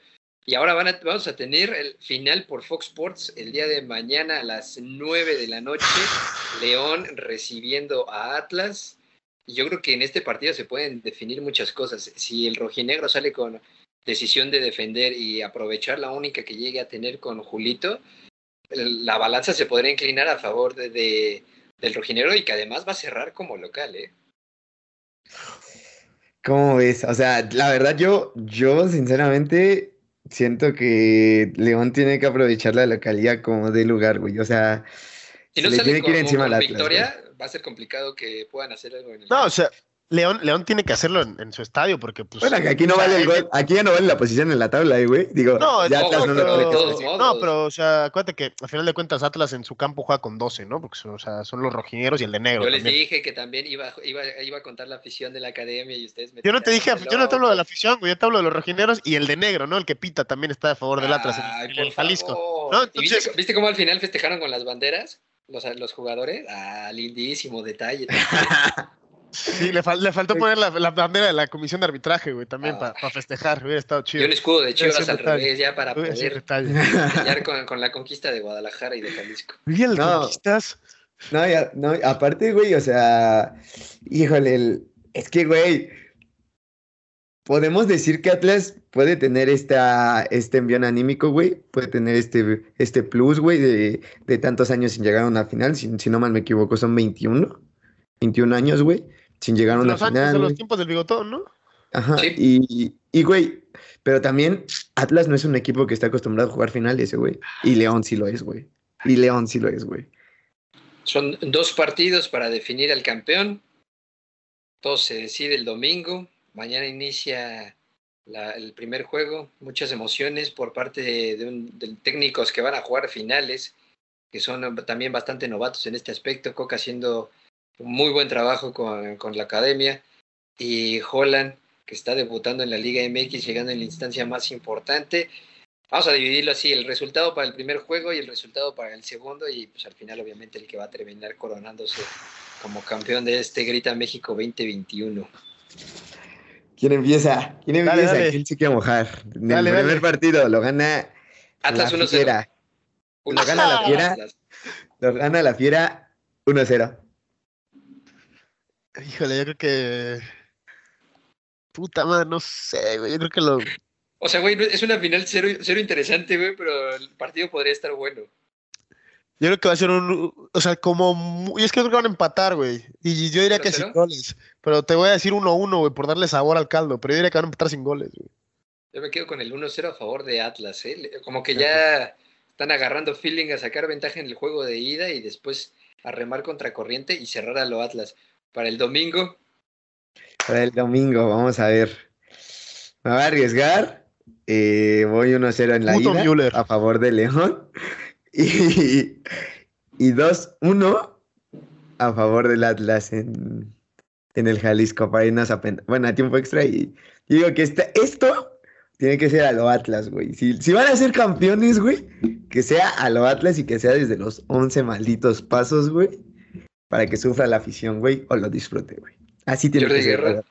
Y ahora van vamos a tener el final por Fox Sports el día de mañana a las 9 de la noche. León recibiendo a Atlas. Y yo creo que en este partido se pueden definir muchas cosas. Si el rojinegro sale con decisión de defender y aprovechar la única que llegue a tener con Julito, la balanza se podría inclinar a favor de, del rojinegro y que además va a cerrar como local, ¿eh? ¿Cómo ves? O sea, la verdad yo, yo sinceramente siento que León tiene que aprovechar la localidad como de lugar, güey. O sea, si no le tiene que ir encima la victoria, va a ser complicado que puedan hacer algo en el. No, o sea, León, León tiene que hacerlo en, su estadio porque pues bueno aquí no vale el gol, aquí ya no vale la posición en la tabla eh, güey. Digo no, ya no, pero, no, pero o sea acuérdate que al final de cuentas Atlas en su campo juega con 12 no porque son, o sea, son los rojineros y el de negro yo les dije que también iba, iba, iba, a contar la afición de la academia y ustedes me yo no te dije yo no te hablo de la afición güey yo te hablo de los rojineros y el de negro no el que pita también está a favor del Atlas en, el Jalisco ¿no? Entonces... ¿Viste, cómo al final festejaron con las banderas los, los jugadores. Ah lindísimo detalle Sí, le, le faltó poner la, la, bandera de la comisión de arbitraje, güey, también para festejar, hubiera estado chido. Y un escudo de Chivas al revés, ya para poder sellar con, con, la conquista de Guadalajara y de Jalisco. ¿Y el no, conquistas? No, ya, no, aparte, güey, o sea, híjole, el, es que, güey, podemos decir que Atlas puede tener esta, este envión anímico, güey, puede tener este, este plus, güey, de, de tantos años sin llegar a una final, si, si no mal me equivoco, son 21, 21 años, güey sin llegar a una los final. de los tiempos del bigotón, ¿no? Ajá. Y, y, güey, pero también Atlas no es un equipo que está acostumbrado a jugar finales, güey. Y León sí lo es, güey. Y León sí lo es, güey. Son dos partidos para definir al campeón. Todo se decide el domingo. Mañana inicia el primer juego. Muchas emociones por parte de, de, técnicos que van a jugar finales, que son también bastante novatos en este aspecto. Coca haciendo muy buen trabajo con, con, la academia. Y Holland, que está debutando en la Liga MX, llegando en la instancia más importante. Vamos a dividirlo así, el resultado para el primer juego y el resultado para el segundo, y pues al final obviamente el que va a terminar coronándose como campeón de este Grita México 2021. ¿Quién empieza? ¿Quién empieza? ¿Quién se quiere mojar? En el primer partido lo gana Atlas la fiera. Lo gana la fiera. Lo gana la fiera 1-0. Híjole, yo creo que. Puta madre, no sé, güey. Yo creo que lo. O sea, güey, es una final cero, cero interesante, güey, pero el partido podría estar bueno. Yo creo que va a ser un. O sea, como. Y es que creo que van a empatar, güey. Y yo diría que sin goles. Pero te voy a decir 1-1, güey, por darle sabor al caldo. Pero yo diría que van a empatar sin goles, güey. Yo me quedo con el 1-0 a favor de Atlas, ¿eh? Como que ya están agarrando feeling a sacar ventaja en el juego de ida y después a remar contra corriente y cerrar a lo Atlas. Para el domingo. Para el domingo, vamos a ver. Me voy a arriesgar. Eh, voy 1-0 en la ida a favor de León. Y, y 2-1 a favor del Atlas en, en el Jalisco para irnos a, bueno, a tiempo extra. Y, digo que este, esto tiene que ser a lo Atlas, güey. Si, si, van a ser campeones, güey, que sea a lo Atlas y que sea desde los 11 malditos pasos, güey, para que sufra la afición, güey, o lo disfrute, güey. Así tiene que ser.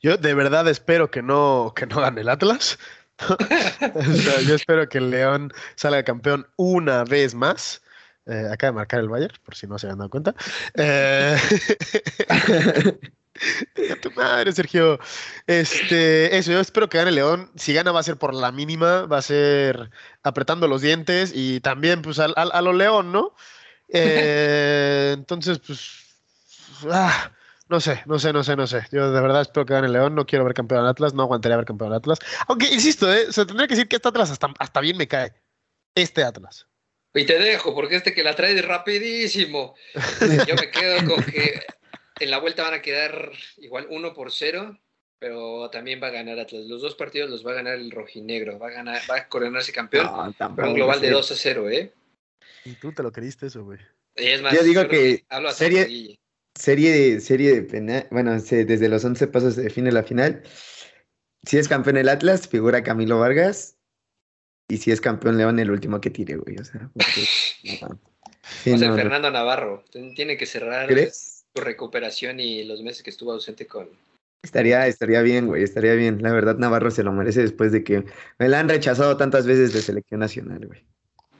Yo de verdad espero que no, que no gane el Atlas. yo espero que el León salga campeón una vez más. Eh, acaba de marcar el Bayern, por si no se han dado cuenta. Eh, tu madre, Sergio. Este, eso, yo espero que gane León. Si gana va a ser por la mínima, va a ser apretando los dientes y también pues a, a, lo León, ¿no? Eh, entonces, pues... Ah, no sé, no sé, no sé, no sé. Yo de verdad espero que gane León. No quiero ver campeón Atlas. No aguantaría ver campeón Atlas. Aunque, insisto, ¿eh? se tendría que decir que este Atlas hasta, hasta bien me cae. Este Atlas. Y te dejo, porque este que la trae rapidísimo. Yo me quedo con que en la vuelta van a quedar igual uno por cero, pero también va a ganar Atlas. Los dos partidos los va a ganar el rojinegro. Va a ganar, va a coronarse campeón. pero un global de 2 a 0, ¿eh? Y tú te lo creíste eso, güey. Yo digo que, serie, serie de, serie de penal, bueno, desde los 11 pasos se define la final. Si es campeón el Atlas, figura Camilo Vargas. Y si es campeón León, el último que tire, güey. O sea, Fernando Navarro. Tiene que cerrar su recuperación y los meses que estuvo ausente con. Estaría, estaría bien, güey, estaría bien. La verdad, Navarro se lo merece después de que me la han rechazado tantas veces de selección nacional, güey.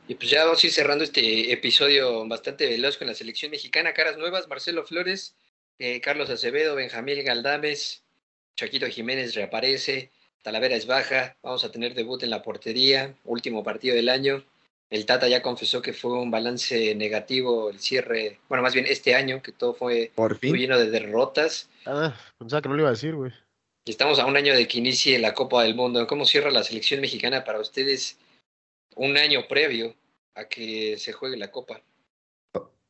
Y pues ya vamos a ir cerrando este episodio bastante veloz con la selección mexicana. Caras nuevas, Marcelo Flores, eh, Carlos Acevedo, Benjamín Galdames, Chaquito Jiménez reaparece, Talavera es baja, vamos a tener debut en la portería, último partido del año. El Tata ya confesó que fue un balance negativo el cierre, bueno, más bien este año, que todo fue lleno de derrotas. Ah, pensaba que no le iba a decir, güey. Estamos a un año de que inicie la Copa del Mundo. ¿Cómo cierra la selección mexicana para ustedes un año previo a que se juegue la Copa.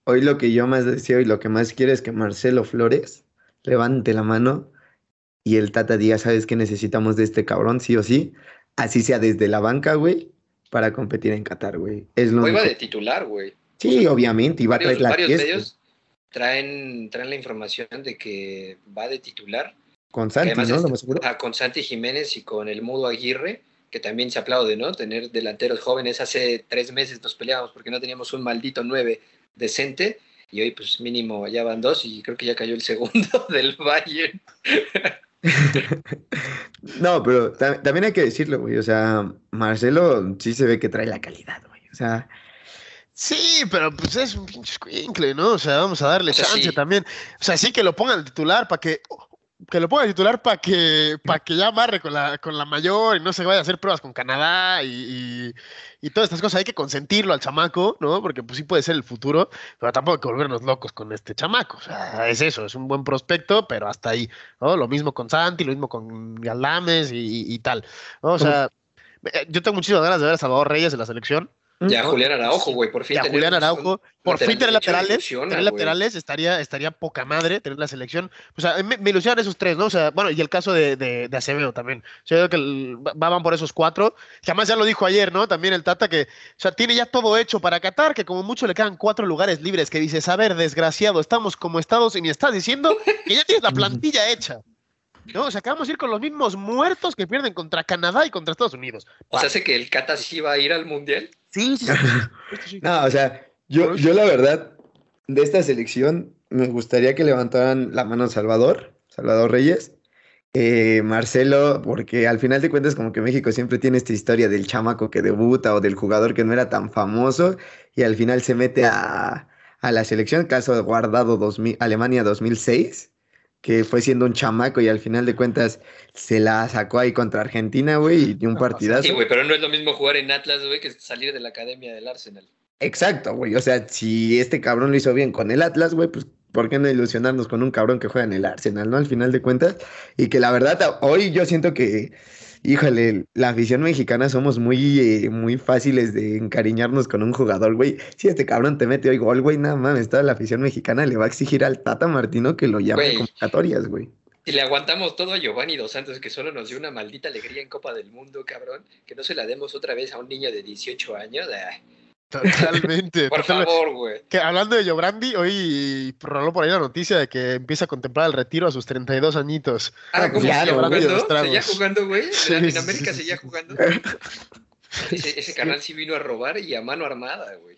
Hoy lo que yo más deseo y lo que más quiero es que Marcelo Flores levante la mano y el Tata diga, ¿sabes qué necesitamos de este cabrón? Sí o sí. Así sea desde la banca, güey, para competir en Qatar, güey. Es lo va de titular, güey. Sí, obviamente, y va a traer la Varios medios traen, traen la información de que va de titular. Con Santi, ¿no? Ah, con Santi Jiménez y con el Mudo Aguirre que también se aplaude, ¿no? Tener delanteros jóvenes. Hace tres meses nos peleábamos porque no teníamos un maldito nueve decente y hoy pues mínimo ya van dos y creo que ya cayó el segundo del Bayern. no, pero también hay que decirlo, güey. O sea, Marcelo sí se ve que trae la calidad, güey. O sea. Sí, pero pues es un pinche squinkle, ¿no? O sea, vamos a darle chance también. O sea, sí que lo pongan al titular para que que lo ponga titular para que, para que ya amarre con la, con la mayor y no se vaya a hacer pruebas con Canadá y, y, todas estas cosas. Hay que consentirlo al chamaco, ¿no? Porque pues sí puede ser el futuro, pero tampoco hay que volvernos locos con este chamaco. O sea, es eso, es un buen prospecto, pero hasta ahí, ¿no? Lo mismo con Santi, lo mismo con Galames y, tal. O sea, eh, yo tengo muchísimas ganas de ver a Salvador Reyes en la selección. Ya Julián Araujo, güey, por fin. Ya Julián Araujo, por fin tener laterales. Tener laterales estaría, estaría poca madre tener la selección. O sea, me, ilusionan esos tres, ¿no? O sea, bueno, y el caso de, de, de Acevedo también. O sea, yo creo que van por esos cuatro. Además ya lo dijo ayer, ¿no? También el Tata que, o sea, tiene ya todo hecho para Qatar, que como mucho le quedan cuatro lugares libres. Que dices, a ver, desgraciado, estamos como estados y me estás diciendo que ya tienes la plantilla hecha. No, o sea, acabamos de ir con los mismos muertos que pierden contra Canadá y contra Estados Unidos. O sea, ¿hace que el Cata sí va a ir al Mundial? Sí, sí, sí. no, o sea, yo, yo la verdad, de esta selección, me gustaría que levantaran la mano Salvador, Salvador Reyes, eh, Marcelo, porque al final de cuentas como que México siempre tiene esta historia del chamaco que debuta o del jugador que no era tan famoso y al final se mete a, a la selección, caso de Guardado 2000, Alemania 2006, que fue siendo un chamaco y al final de cuentas se la sacó ahí contra Argentina, güey, y un partidazo. Sí, güey, pero no es lo mismo jugar en Atlas, güey, que salir de la academia del Arsenal. Exacto, güey, o sea, si este cabrón lo hizo bien con el Atlas, güey, pues ¿por qué no ilusionarnos con un cabrón que juega en el Arsenal, no? Al final de cuentas, y que la verdad, hoy yo siento que híjole, la afición mexicana somos muy, eh, muy fáciles de encariñarnos con un jugador, güey. Si este cabrón te mete hoy gol, güey, nada más, toda la afición mexicana le va a exigir al Tata Martino que lo llame a convocatorias, güey. Si le aguantamos todo a Giovanni Dos Santos, que solo nos dio una maldita alegría en Copa del Mundo, cabrón, que no se la demos otra vez a un niño de 18 años. Ah. Totalmente. por favor, güey. Que hablando de Yobrandi, hoy roló por ahí la noticia de que empieza a contemplar el retiro a sus 32 añitos. Ah, ¿cómo jugando? ¿Seguía jugando, güey? En Latinoamérica seguía jugando. ese, ese canal sí vino a robar y a mano armada, güey.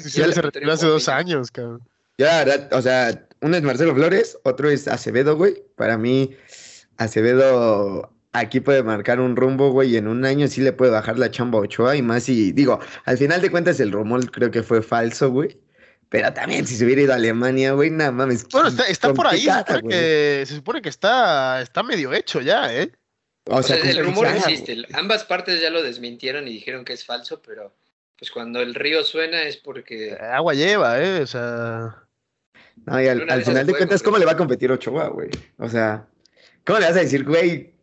Sí, se retiró hace dos años, cabrón. Ya, o sea, uno es Marcelo Flores, otro es Acevedo, güey. Para mí, Acevedo aquí puede marcar un rumbo, güey, y en un año sí le puede bajar la chamba a Ochoa y más y digo, al final de cuentas el rumor creo que fue falso, güey. Pero también si se hubiera ido a Alemania, güey, nada mames. Bueno, está, por ahí, se supone que está, está medio hecho ya, ¿eh? O sea, el rumor existe. Ambas partes ya lo desmintieron y dijeron que es falso, pero pues cuando el río suena es porque... Agua lleva, ¿eh? O sea... No, y al, al final de cuentas, ¿cómo le va a competir Ochoa, güey? O sea, ¿cómo le vas a decir, güey,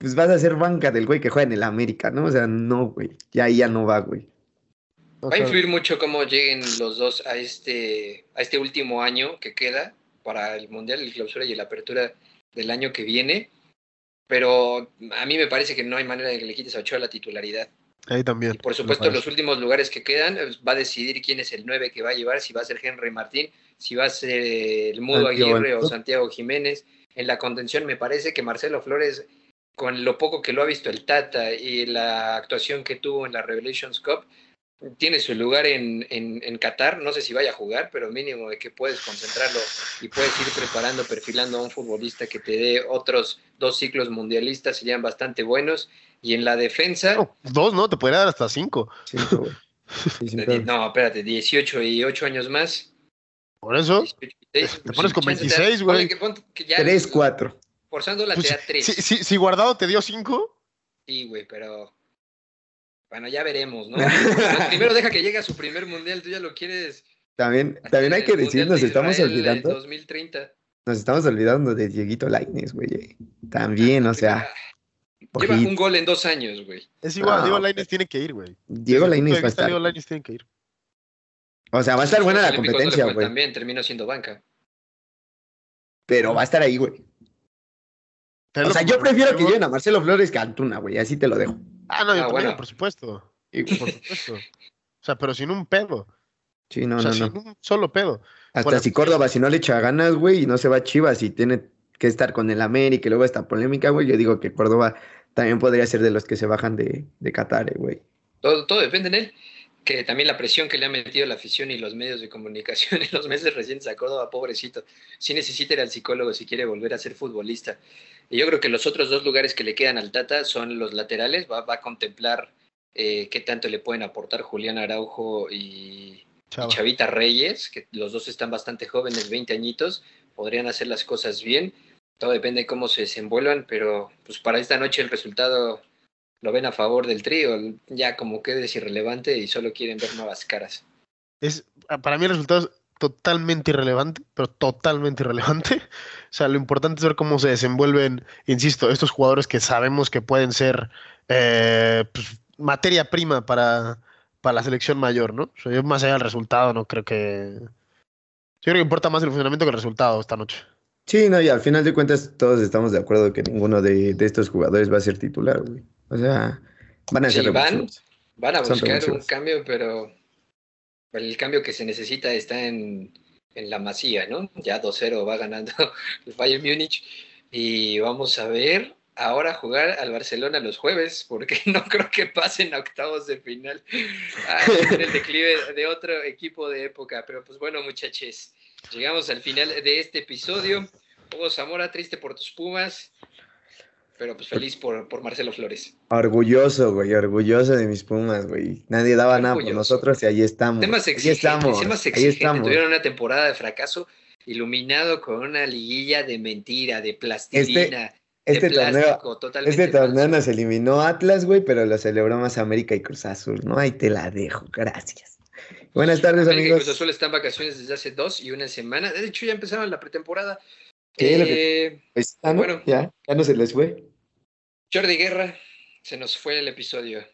pues vas a ser banca del güey que juega en el América, ¿no? O sea, no, güey. Ya ahí ya no va, güey. Va a influir mucho cómo lleguen los dos a este, a este último año que queda para el Mundial, el clausura y la apertura del año que viene. Pero a mí me parece que no hay manera de que le quites a Ochoa la titularidad. Ahí también. Y por supuesto, los últimos lugares que quedan pues, va a decidir quién es el 9 que va a llevar, si va a ser Henry Martín, si va a ser el Mudo Aguirre o Santiago Jiménez. En la contención me parece que Marcelo Flores con lo poco que lo ha visto el Tata y la actuación que tuvo en la Revelations Cup, tiene su lugar en, en, Qatar. No sé si vaya a jugar, pero mínimo de que puedes concentrarlo y puedes ir preparando, perfilando a un futbolista que te dé otros dos ciclos mundialistas, serían bastante buenos. Y en la defensa. dos, ¿no? Te podría dar hasta cinco. no, espérate, 18 y 8 años más. Por eso. te pones con 26, güey. 3, 4. Forzándola pues, te da tres. Si, Guardado te dio cinco. Sí, güey, pero. Bueno, ya veremos, ¿no? Primero deja que llegue a su primer mundial, tú ya lo quieres. También, también hay que decir, nos estamos olvidando. 2030. Nos estamos olvidando de Dieguito Laines, güey. También, o sea. Lleva un gol en dos años, güey. Es igual, Diego Laines tiene que ir, güey. Diego Laines va a estar. Diego Laines tiene que ir. O sea, va a estar buena la competencia, güey. También terminó siendo banca. Pero va a estar ahí, güey o sea, yo prefiero que lleven a Marcelo Flores que a Antuna, güey, así te lo dejo. Ah, no, yo ah, bueno. por supuesto. por supuesto. O sea, pero sin un pedo. Sí, no, o sea, no, sin un solo pedo. Hasta si Córdoba, si no le echa ganas, güey, y no se va a Chivas y tiene que estar con el América y luego esta polémica, güey, yo digo que Córdoba también podría ser de los que se bajan de, de Qatar, güey. Todo, todo depende de él que también la presión que le ha metido la afición y los medios de comunicación en los meses recientes a Córdoba, pobrecito, sí necesita ir al psicólogo si quiere volver a ser futbolista. Y yo creo que los otros dos lugares que le quedan al Tata son los laterales, va, a contemplar eh, qué tanto le pueden aportar Julián Araujo y, Chavita Reyes, que los dos están bastante jóvenes, 20 añitos, podrían hacer las cosas bien. Todo depende de cómo se desenvuelvan, pero pues para esta noche el resultado lo ven a favor del trío, ya como que es irrelevante y solo quieren ver nuevas caras. Es, para mí el resultado es totalmente irrelevante, pero totalmente irrelevante. O sea, lo importante es ver cómo se desenvuelven, insisto, estos jugadores que sabemos que pueden ser eh, pues, materia prima para, para la selección mayor, ¿no? O sea, yo más allá del resultado, no creo que... Yo creo que importa más el funcionamiento que el resultado esta noche. Sí, no, y al final de cuentas todos estamos de acuerdo que ninguno de, de estos jugadores va a ser titular, güey. O sea, van a ser van, van a buscar un cambio, pero el cambio que se necesita está en, en la masía, ¿no? Ya 2-0 va ganando el Bayern Múnich y vamos a ver ahora jugar al Barcelona los jueves, porque no creo que pasen a octavos de final ah, en el declive de otro equipo de época. Pero pues bueno, muchachos, llegamos al final de este episodio. Hugo Zamora, triste por tus Pumas. Pero pues feliz por, por Marcelo Flores. Orgulloso, güey, orgulloso de mis Pumas, güey. Nadie daba nada por nosotros y ahí estamos. Temas exigentes, ahí estamos, temas exigentes. Tuvieron una temporada de fracaso iluminado con una liguilla de mentira, de plastilina. Este, este torneo, este torneo nos eliminó Atlas, güey, pero lo celebró más América y Cruz Azul, ¿no? Ahí te la dejo, gracias. Buenas tardes, América amigos. Y Cruz Azul está en vacaciones desde hace dos y una semana. De hecho, ya empezaron la pretemporada. Eh, bueno, ya, ya no se les fue. Jordi Guerra, se nos fue el episodio.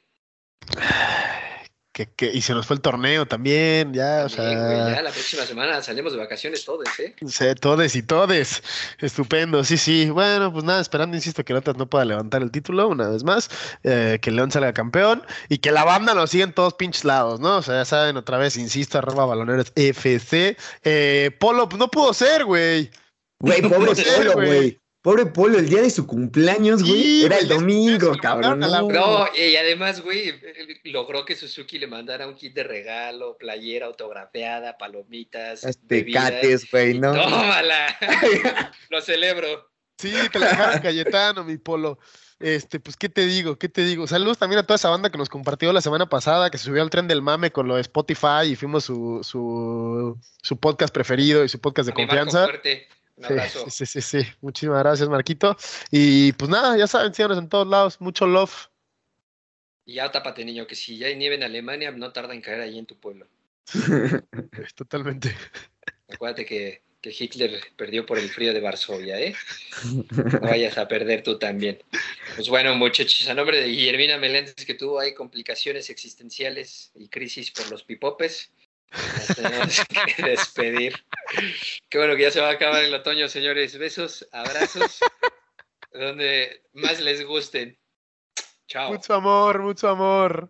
Que, y se nos fue el torneo también, ya, o sea. ya la próxima semana salimos de vacaciones todos, ¿eh? Sí, todes y todes. Estupendo, sí, sí. Bueno, pues nada, esperando, insisto, que Lotas no pueda levantar el título una vez más, eh, que León salga campeón y que la banda nos siga en todos pinches lados, ¿no? O sea, ya saben, otra vez, insisto, arroba baloneros FC. Eh, Polo, pues no pudo ser, güey. Güey, pobre Polo, güey. Pobre Polo, el día de su cumpleaños, güey, era el domingo, cabrón. No. y además, güey, logró que Suzuki le mandara un kit de regalo, playera autografiada, palomitas. Tecates, güey, ¿no? Tómala. Lo celebro. Sí, te la dejaron Cayetano, mi Polo. Este, pues, ¿qué te digo? ¿Qué te digo? Saludos también a toda esa banda que nos compartió la semana pasada, que se subió al tren del mame con lo de Spotify y fuimos su, su, su podcast preferido y su podcast de confianza. Un abrazo. Sí, sí, sí, Muchísimas gracias, Marquito. Y pues nada, ya saben, síganos en todos lados. Mucho love. Y ya tápate, niño, que si ya hay nieve en Alemania, no tarda en caer ahí en tu pueblo. Totalmente. Acuérdate que, que, Hitler perdió por el frío de Varsovia, ¿eh? No vayas a perder tú también. Pues bueno, muchachos, a nombre de Guillermina Meléndez, que tuvo ahí complicaciones existenciales y crisis por los pipopes, tenemos que despedir. Qué bueno que ya se va a acabar el otoño, señores. Besos, abrazos, donde más les gusten. Chao. Mucho amor, mucho amor.